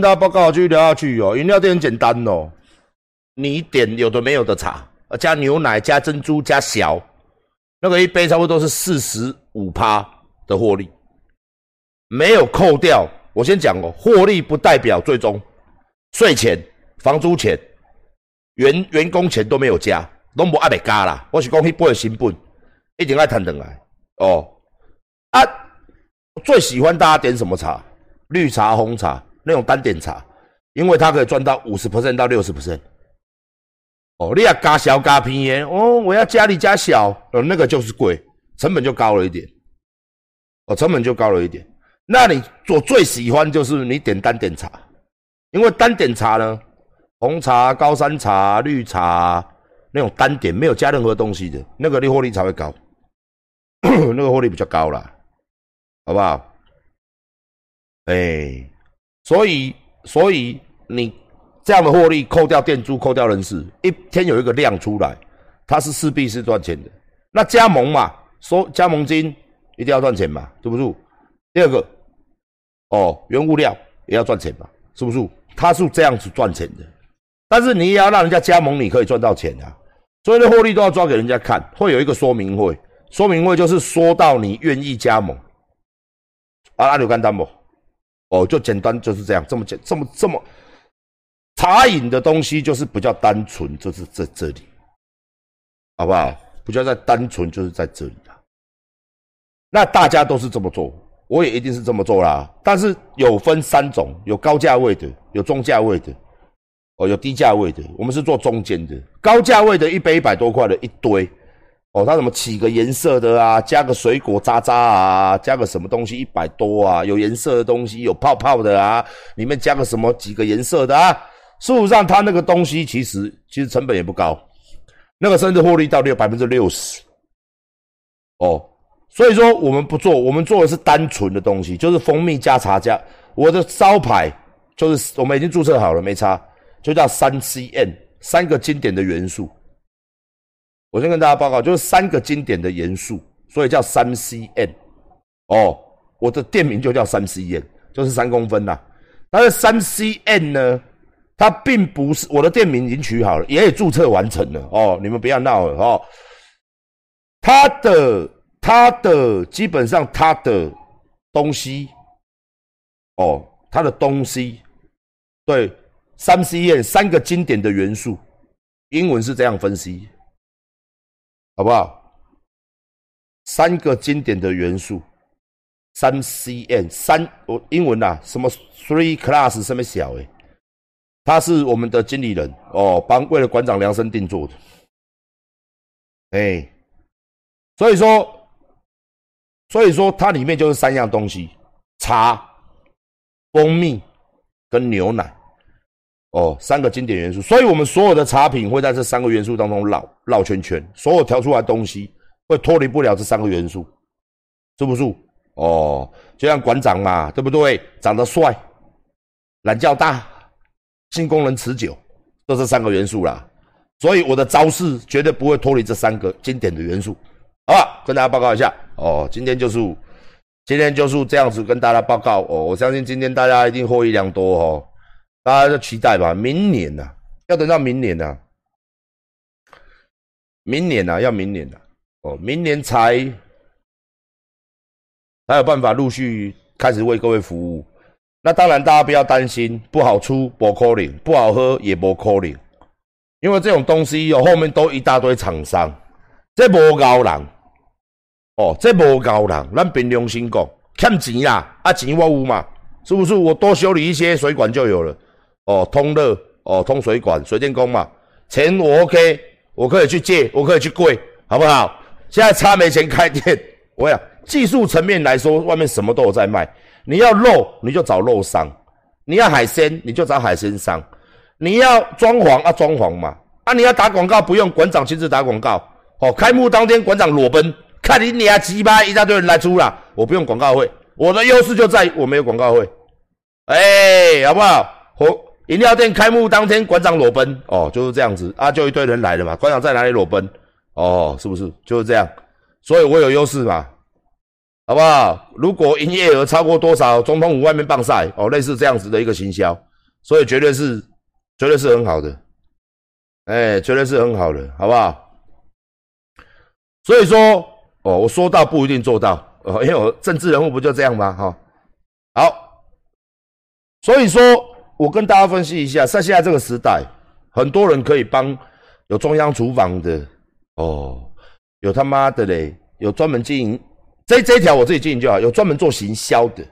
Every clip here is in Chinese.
大家报告继续聊下去哦。饮料店很简单哦，你点有的没有的茶，加牛奶、加珍珠、加小，那个一杯差不多是四十五趴的获利，没有扣掉。我先讲哦，获利不代表最终税钱、房租钱、员员工钱都没有加，拢无阿未加啦。我是讲迄杯成本一定要谈等来哦。啊，最喜欢大家点什么茶？绿茶、红茶那种单点茶，因为它可以赚到五十 percent 到六十 percent。哦，你要加小加便宜哦，我要加里加小，呃，那个就是贵，成本就高了一点。哦，成本就高了一点。那你我最喜欢就是你点单点茶，因为单点茶呢，红茶、高山茶、绿茶那种单点没有加任何东西的，那个你获利才会高，那个获利比较高啦，好不好？哎，所以所以你。这样的获利扣掉店租、扣掉人事，一天有一个量出来，它是势必是赚钱的。那加盟嘛，收加盟金一定要赚钱嘛，对不对？第二个，哦，原物料也要赚钱嘛，是不是？它是这样子赚钱的，但是你也要让人家加盟，你可以赚到钱啊。所以的获利都要抓给人家看，会有一个说明会，说明会就是说到你愿意加盟，啊，阿刘干单不？哦，就简单就是这样，这么简，这么这么。茶饮的东西就是比较单纯，就是在这里，好不好？比较在单纯，就是在这里啦。那大家都是这么做，我也一定是这么做啦。但是有分三种，有高价位的，有中价位的，哦，有低价位的。我们是做中间的，高价位的一杯一百多块的一堆，哦，它什么起个颜色的啊，加个水果渣渣啊，加个什么东西一百多啊，有颜色的东西，有泡泡的啊，里面加个什么几个颜色的啊。事实上，它那个东西其实其实成本也不高，那个甚至获利到六百分之六十，哦，所以说我们不做，我们做的是单纯的东西，就是蜂蜜加茶加。我的招牌就是我们已经注册好了，没差，就叫三 C N，三个经典的元素。我先跟大家报告，就是三个经典的元素，所以叫三 C N。哦，我的店名就叫三 C N，就是三公分呐。但是三 C N 呢？它并不是我的店名已经取好了，也已注册完成了哦，你们不要闹了哦。它的它的基本上它的东西哦，它的东西对三 C N 三个经典的元素，英文是这样分析，好不好？三个经典的元素，三 C N 三我英文呐，什么 three class 什么小诶。他是我们的经理人哦，帮为了馆长量身定做的，哎，所以说，所以说它里面就是三样东西：茶、蜂蜜跟牛奶，哦，三个经典元素。所以我们所有的茶品会在这三个元素当中绕绕圈圈，所有调出来东西会脱离不了这三个元素，是不是？哦，就像馆长嘛，对不对？长得帅，懒觉大。性功能持久，都是三个元素啦，所以我的招式绝对不会脱离这三个经典的元素，好吧？跟大家报告一下哦，今天就是今天就是这样子跟大家报告哦，我相信今天大家一定获益良多哦，大家就期待吧，明年呐，要等到明年呐，明年呐，要明年呐，哦，明年才才有办法陆续开始为各位服务。那当然，大家不要担心，不好出不可能，不好喝也不可能，因为这种东西有后面都一大堆厂商，这无高人，哦，这无高人，咱凭良心讲，欠钱啦，啊钱我有嘛，是不是？我多修理一些水管就有了，哦，通热，哦，通水管，水电工嘛，钱我 OK，我可以去借，我可以去跪，好不好？现在差没钱开店，我呀技术层面来说，外面什么都有在卖。你要肉，你就找肉商；你要海鲜，你就找海鲜商；你要装潢啊，装潢嘛。啊，你要打广告，不用馆长亲自打广告。哦，开幕当天馆长裸奔，看你俩鸡巴一大堆人来租了，我不用广告费。我的优势就在于我没有广告费。哎，好不好？我饮料店开幕当天馆长裸奔，哦，就是这样子啊，就一堆人来了嘛。馆长在哪里裸奔？哦，是不是就是这样？所以我有优势嘛。好不好？如果营业额超过多少，总统府外面棒赛哦，类似这样子的一个行销，所以绝对是，绝对是很好的，哎，绝对是很好的，好不好？所以说，哦，我说到不一定做到，哦，因为我政治人物不就这样吗？哈，好，所以说我跟大家分析一下，在现在这个时代，很多人可以帮有中央厨房的，哦，有他妈的嘞，有专门经营这这一条我自己经营就好，有专门做行销的，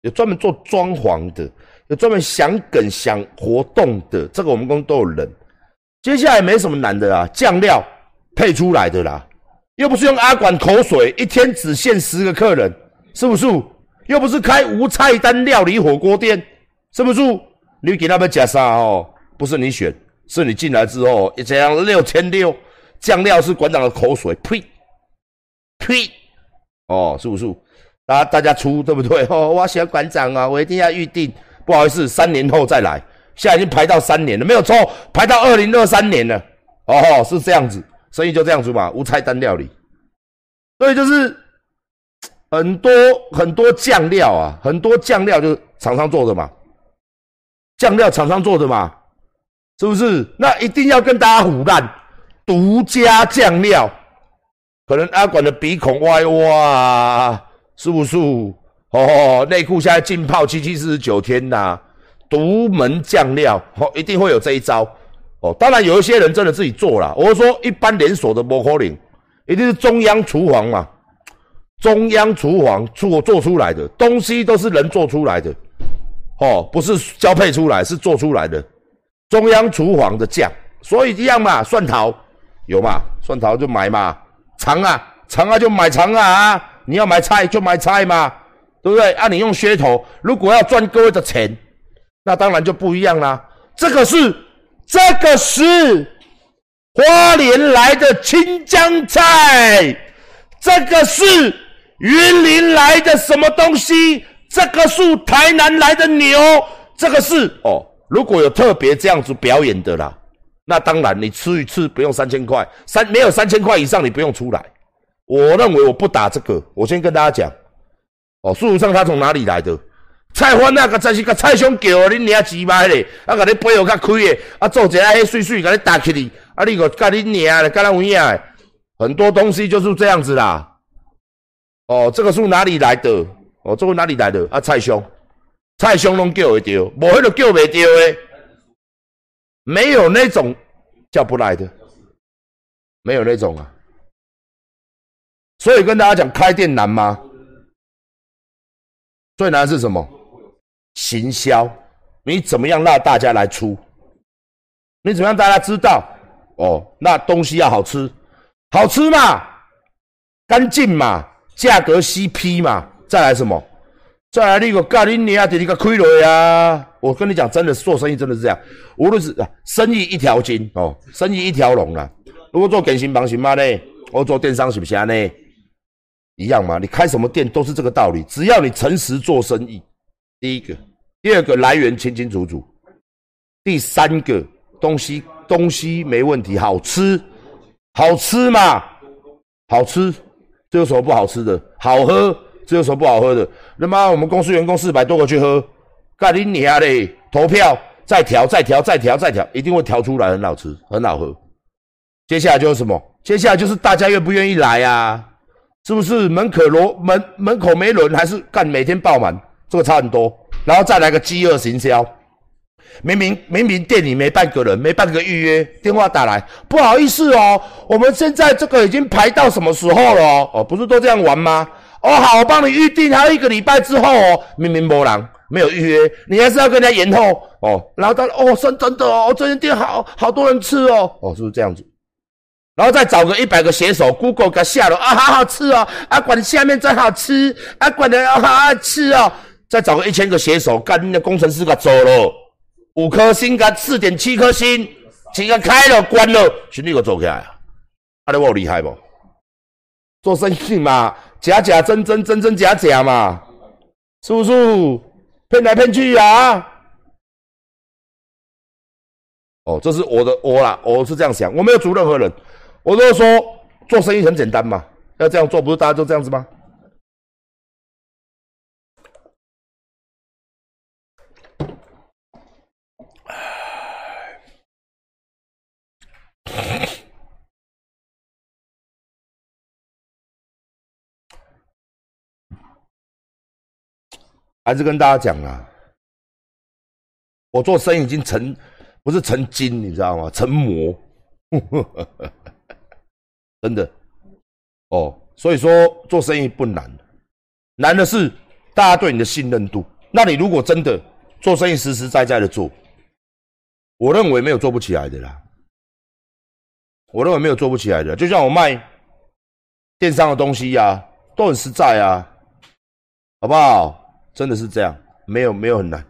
有专门做装潢的，有专门想梗想活动的，这个我们公司都有人。接下来没什么难的啦，酱料配出来的啦。又不是用阿管口水，一天只限十个客人，是不是？又不是开无菜单料理火锅店，是不是？你给他们加啥哦？不是你选，是你进来之后，这样六千六，酱料是馆长的口水，呸呸，哦，是不是？大大家出对不对？哦，我喜欢馆长啊，我一定要预定。不好意思，三年后再来，现在已经排到三年了，没有错，排到二零二三年了。哦，是这样子。生意就这样子嘛，无菜单料理，所以就是很多很多酱料啊，很多酱料就是厂商做的嘛，酱料厂商做的嘛，是不是？那一定要跟大家胡烂，独家酱料，可能阿管的鼻孔歪哇，是不是？哦，内裤现在浸泡七七四十九天呐，独门酱料，哦，一定会有这一招。哦，当然有一些人真的自己做了。我说一般连锁的摩可林，一定是中央厨房嘛，中央厨房做做出来的东西都是人做出来的，哦，不是交配出来，是做出来的。中央厨房的酱，所以一样嘛，蒜头有嘛，蒜头就买嘛，肠啊肠啊就买肠啊，你要买菜就买菜嘛，对不对？啊，你用噱头，如果要赚各位的钱，那当然就不一样啦。这个是。这个是花莲来的青江菜，这个是云林来的什么东西？这个是台南来的牛，这个是哦。如果有特别这样子表演的啦，那当然你吃一次不用三千块，三没有三千块以上你不用出来。我认为我不打这个，我先跟大家讲哦。事实上他从哪里来的？菜贩那个才是个菜商叫你娘钱卖咧，啊，甲你背后较开的，啊，做一下迄水水，甲你打起哩，啊，你个甲你娘咧，甲咱有影，很多东西就是这样子啦。哦，这个是哪里来的？哦，这个哪里来的？啊，菜兄，菜商拢叫会到，无迄个叫袂到诶，没有那种叫不来的，没有那种啊。所以跟大家讲，开店难吗？最难是什么？行销，你怎么样让大家来出？你怎么样大家知道？哦，那东西要好吃，好吃嘛，干净嘛，价格 CP 嘛，再来什么？再来那个咖喱你啊，点一个亏了呀！我跟你讲，真的做生意真的是这样，无论是生意一条筋哦，生意一条龙啊。如果做典型房型嘛呢，我做电商是不是呢？一样嘛，你开什么店都是这个道理，只要你诚实做生意，第一个。第二个来源清清楚楚，第三个东西东西没问题，好吃，好吃嘛，好吃，这有什么不好吃的？好喝，这有什么不好喝的？那么我们公司员工四百多个去喝，干你娘嘞！投票再调再调再调再调，一定会调出来很好吃很好喝。接下来就是什么？接下来就是大家愿不愿意来呀？是不是门可罗门门口没人，还是干每天爆满？这个差很多。然后再来个饥饿行销，明明明明店里没半个人，没半个预约，电话打来，不好意思哦，我们现在这个已经排到什么时候了？哦，不是都这样玩吗？哦，好，我帮你预定，还有一个礼拜之后哦，明明没人，没有预约，你还是要跟人家延后哦。然后他哦，真真的哦，这间店好好多人吃哦，哦，是不是这样子？然后再找个一百个写手，Google 给下了啊，好好吃哦，啊，管下面真好吃，啊，管的好好吃哦。再找个一千个写手，干那工程师给走了，五颗星干四点七颗星，请个开了关了，兄弟给走起来啊！阿你我厉害不？做生意嘛，假假真真，真真假假嘛，是不是？骗来骗去呀、啊。哦，这是我的我啦，我是这样想，我没有阻任何人，我都说做生意很简单嘛，要这样做，不是大家就这样子吗？唉。还是跟大家讲啊，我做生意已经成不是成精，你知道吗？成魔，真的哦。所以说做生意不难，难的是大家对你的信任度。那你如果真的做生意实实在在的做，我认为没有做不起来的啦。我认为没有做不起来的，就像我卖电商的东西呀，都很实在啊，好不好？真的是这样，没有没有很难，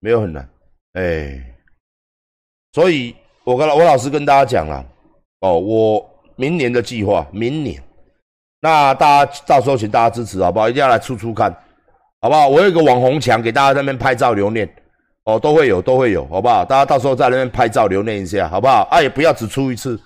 没有很难，哎。所以我跟我老师跟大家讲了，哦，我明年的计划，明年。那大家到时候请大家支持好不好？一定要来出出看，好不好？我有一个网红墙给大家在那边拍照留念，哦，都会有，都会有，好不好？大家到时候在那边拍照留念一下，好不好？啊，也不要只出一次，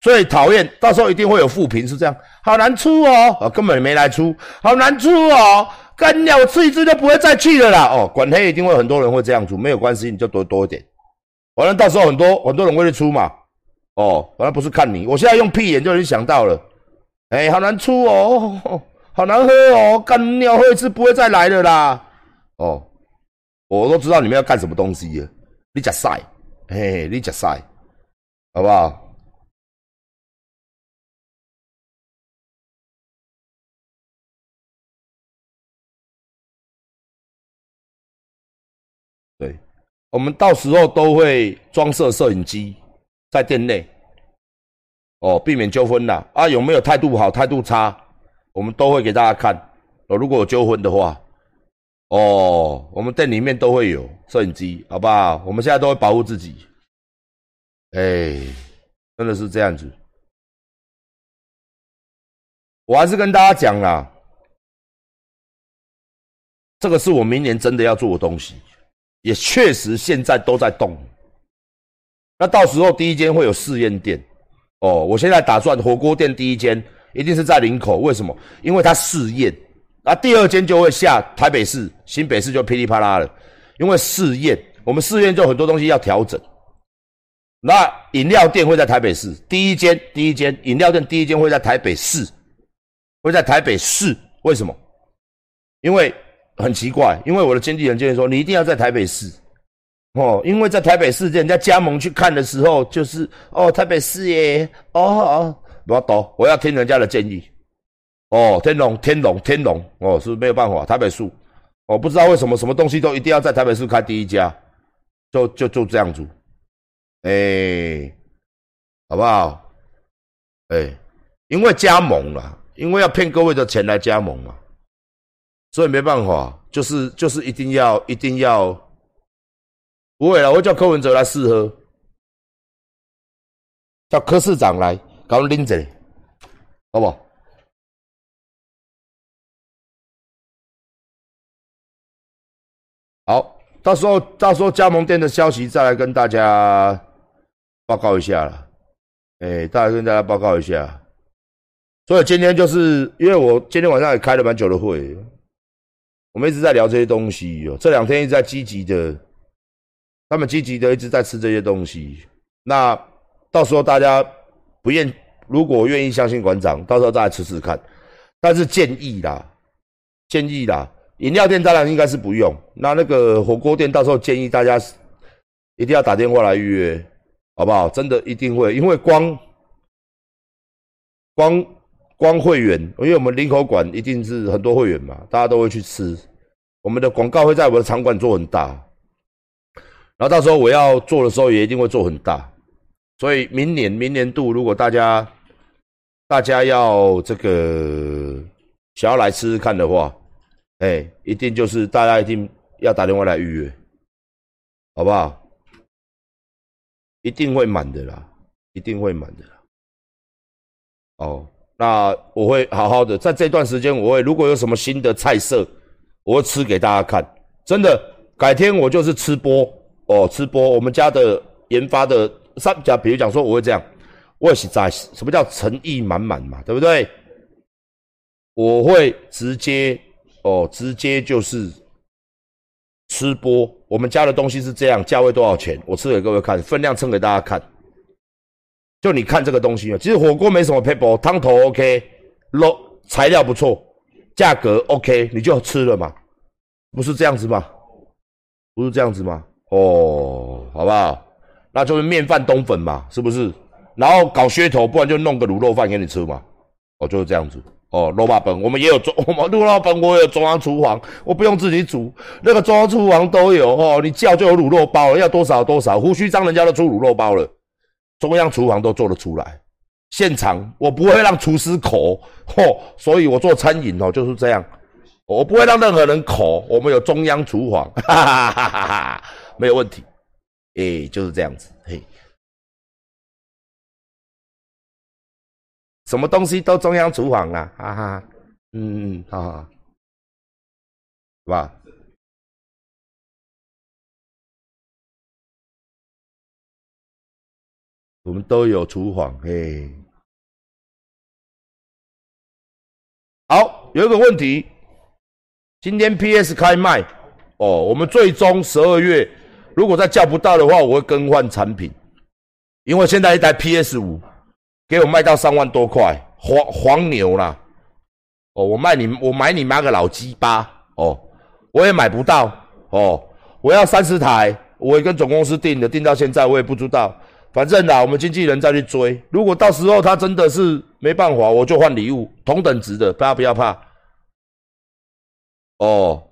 最讨厌，到时候一定会有负评，是这样，好难出哦，啊，根本没来出，好难出哦，干鸟吃一次就不会再去了啦，哦，管黑一定会很多人会这样出，没有关系，你就多多一点，反正到时候很多很多人会去出嘛，哦，反正不是看你，我现在用屁眼就已经想到了。哎，好难出哦，好难喝哦，干尿喝一次不会再来了啦。哦，我都知道你们要干什么东西了，你假晒，嘿，你假晒，好不好？我们到时候都会装设摄影机在店内。哦，避免纠纷啦！啊，有没有态度好、态度差，我们都会给大家看。哦，如果有纠纷的话，哦，我们店里面都会有摄影机，好不好？我们现在都会保护自己。哎，真的是这样子。我还是跟大家讲啦，这个是我明年真的要做的东西，也确实现在都在动。那到时候第一间会有试验店。哦，我现在打算火锅店第一间一定是在林口，为什么？因为它试验，那第二间就会下台北市、新北市就噼里啪啦了，因为试验，我们试验就很多东西要调整。那饮料店会在台北市第一间，第一间饮料店第一间会在台北市，会在台北市，为什么？因为很奇怪，因为我的经纪人建议说，你一定要在台北市。哦，因为在台北市，人家加盟去看的时候，就是哦，台北市耶，哦哦，不要懂，我要听人家的建议。哦，天龙，天龙，天龙，哦，是没有办法，台北市，我不知道为什么什么东西都一定要在台北市开第一家，就就就这样子，哎，好不好？哎，因为加盟了，因为要骗各位的钱来加盟嘛，所以没办法，就是就是一定要一定要。不会了，我叫柯文哲来试喝，叫柯市长来搞拎着，好不好？好，到时候到时候加盟店的消息再来跟大家报告一下了。哎，再来跟大家报告一下。所以今天就是因为我今天晚上也开了蛮久的会，我们一直在聊这些东西哦。这两天一直在积极的。他们积极的一直在吃这些东西，那到时候大家不愿，如果愿意相信馆长，到时候再来吃吃看。但是建议啦，建议啦，饮料店当然应该是不用。那那个火锅店到时候建议大家一定要打电话来预约，好不好？真的一定会，因为光光光会员，因为我们林口馆一定是很多会员嘛，大家都会去吃。我们的广告会在我的场馆做很大。然后到时候我要做的时候也一定会做很大，所以明年明年度如果大家大家要这个想要来吃吃看的话，哎，一定就是大家一定要打电话来预约，好不好？一定会满的啦，一定会满的啦。哦，那我会好好的在这段时间，我会如果有什么新的菜色，我会吃给大家看。真的，改天我就是吃播。哦，吃播我们家的研发的三讲，比如讲说我会这样，我也是在什么叫诚意满满嘛，对不对？我会直接哦，直接就是吃播，我们家的东西是这样，价位多少钱？我吃给各位看，分量称给大家看。就你看这个东西啊，其实火锅没什么配播，汤头 OK，肉材料不错，价格 OK，你就吃了嘛。不是这样子吗？不是这样子吗？哦，好不好？那就是面饭冬粉嘛，是不是？然后搞噱头，不然就弄个卤肉饭给你吃嘛。哦，就是这样子。哦，肉霸本我们也有中，我们卤肉本我也有中央厨房，我不用自己煮，那个中央厨房都有哦。你叫就有卤肉包，要多少多少。胡须章人家都出卤肉包了，中央厨房都做得出来。现场我不会让厨师口，嚯，所以我做餐饮哦就是这样，我不会让任何人口。我们有中央厨房，哈哈哈哈哈，没有问题。哎，就是这样子，嘿。什么东西都中央厨房啊，哈哈，嗯，好好，是吧？我们都有厨房，嘿。好，有一个问题，今天 PS 开卖哦，我们最终十二月如果再叫不到的话，我会更换产品，因为现在一台 PS 五。给我卖到三万多块，黄黄牛啦！哦，我卖你，我买你妈个老鸡巴！哦，我也买不到哦，我要三十台，我也跟总公司订的，订到现在我也不知道。反正啦，我们经纪人再去追。如果到时候他真的是没办法，我就换礼物，同等值的，大家不要怕。哦，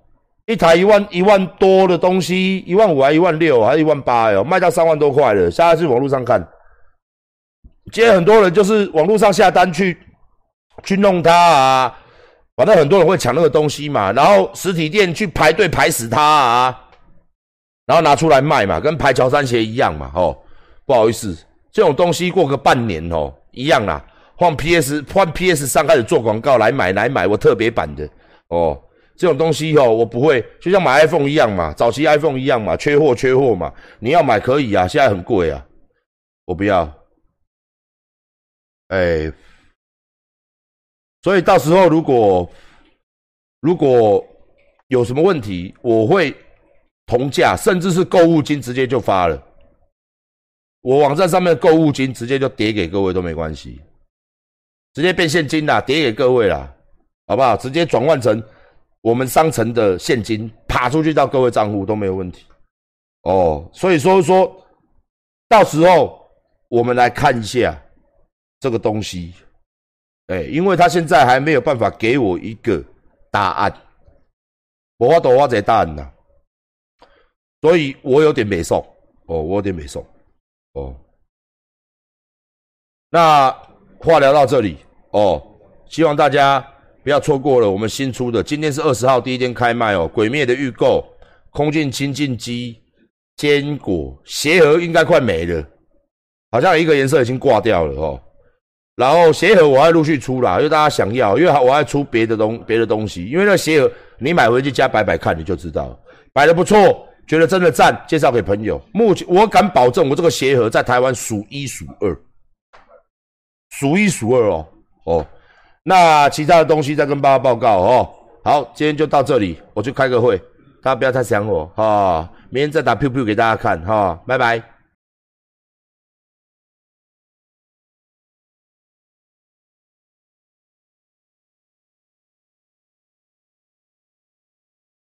一台一万一万多的东西，一万五还一万六还一万八哟，卖到三万多块了。现在去网络上看。今天很多人就是网络上下单去去弄它啊，反正很多人会抢那个东西嘛，然后实体店去排队排死它啊，然后拿出来卖嘛，跟排乔三鞋一样嘛，哦，不好意思，这种东西过个半年哦，一样啦，换 PS 换 PS 上开始做广告来买来买我特别版的哦，这种东西哦，我不会，就像买 iPhone 一样嘛，早期 iPhone 一样嘛，缺货缺货嘛，你要买可以啊，现在很贵啊，我不要。哎，所以到时候如果如果有什么问题，我会同价，甚至是购物金直接就发了。我网站上面的购物金直接就叠给各位都没关系，直接变现金啦，叠给各位啦，好不好？直接转换成我们商城的现金，爬出去到各位账户都没有问题。哦，所以说说到时候我们来看一下。这个东西，哎，因为他现在还没有办法给我一个答案，我法度我这答案呐，所以我有点没送哦，我有点没送哦。那话聊到这里哦，希望大家不要错过了我们新出的，今天是二十号第一天开卖哦，《鬼灭》的预购，空镜清净机，坚果鞋盒应该快没了，好像一个颜色已经挂掉了哦。然后鞋盒我还陆续出啦，因为大家想要，因为我还出别的东别的东西，因为那鞋盒你买回去家摆摆看你就知道，摆的不错，觉得真的赞，介绍给朋友。目前我敢保证，我这个鞋盒在台湾数一数二，数一数二哦哦。那其他的东西再跟爸爸报告哦。好，今天就到这里，我去开个会，大家不要太想我哈，明天再打 Q Q 给大家看哈，拜拜。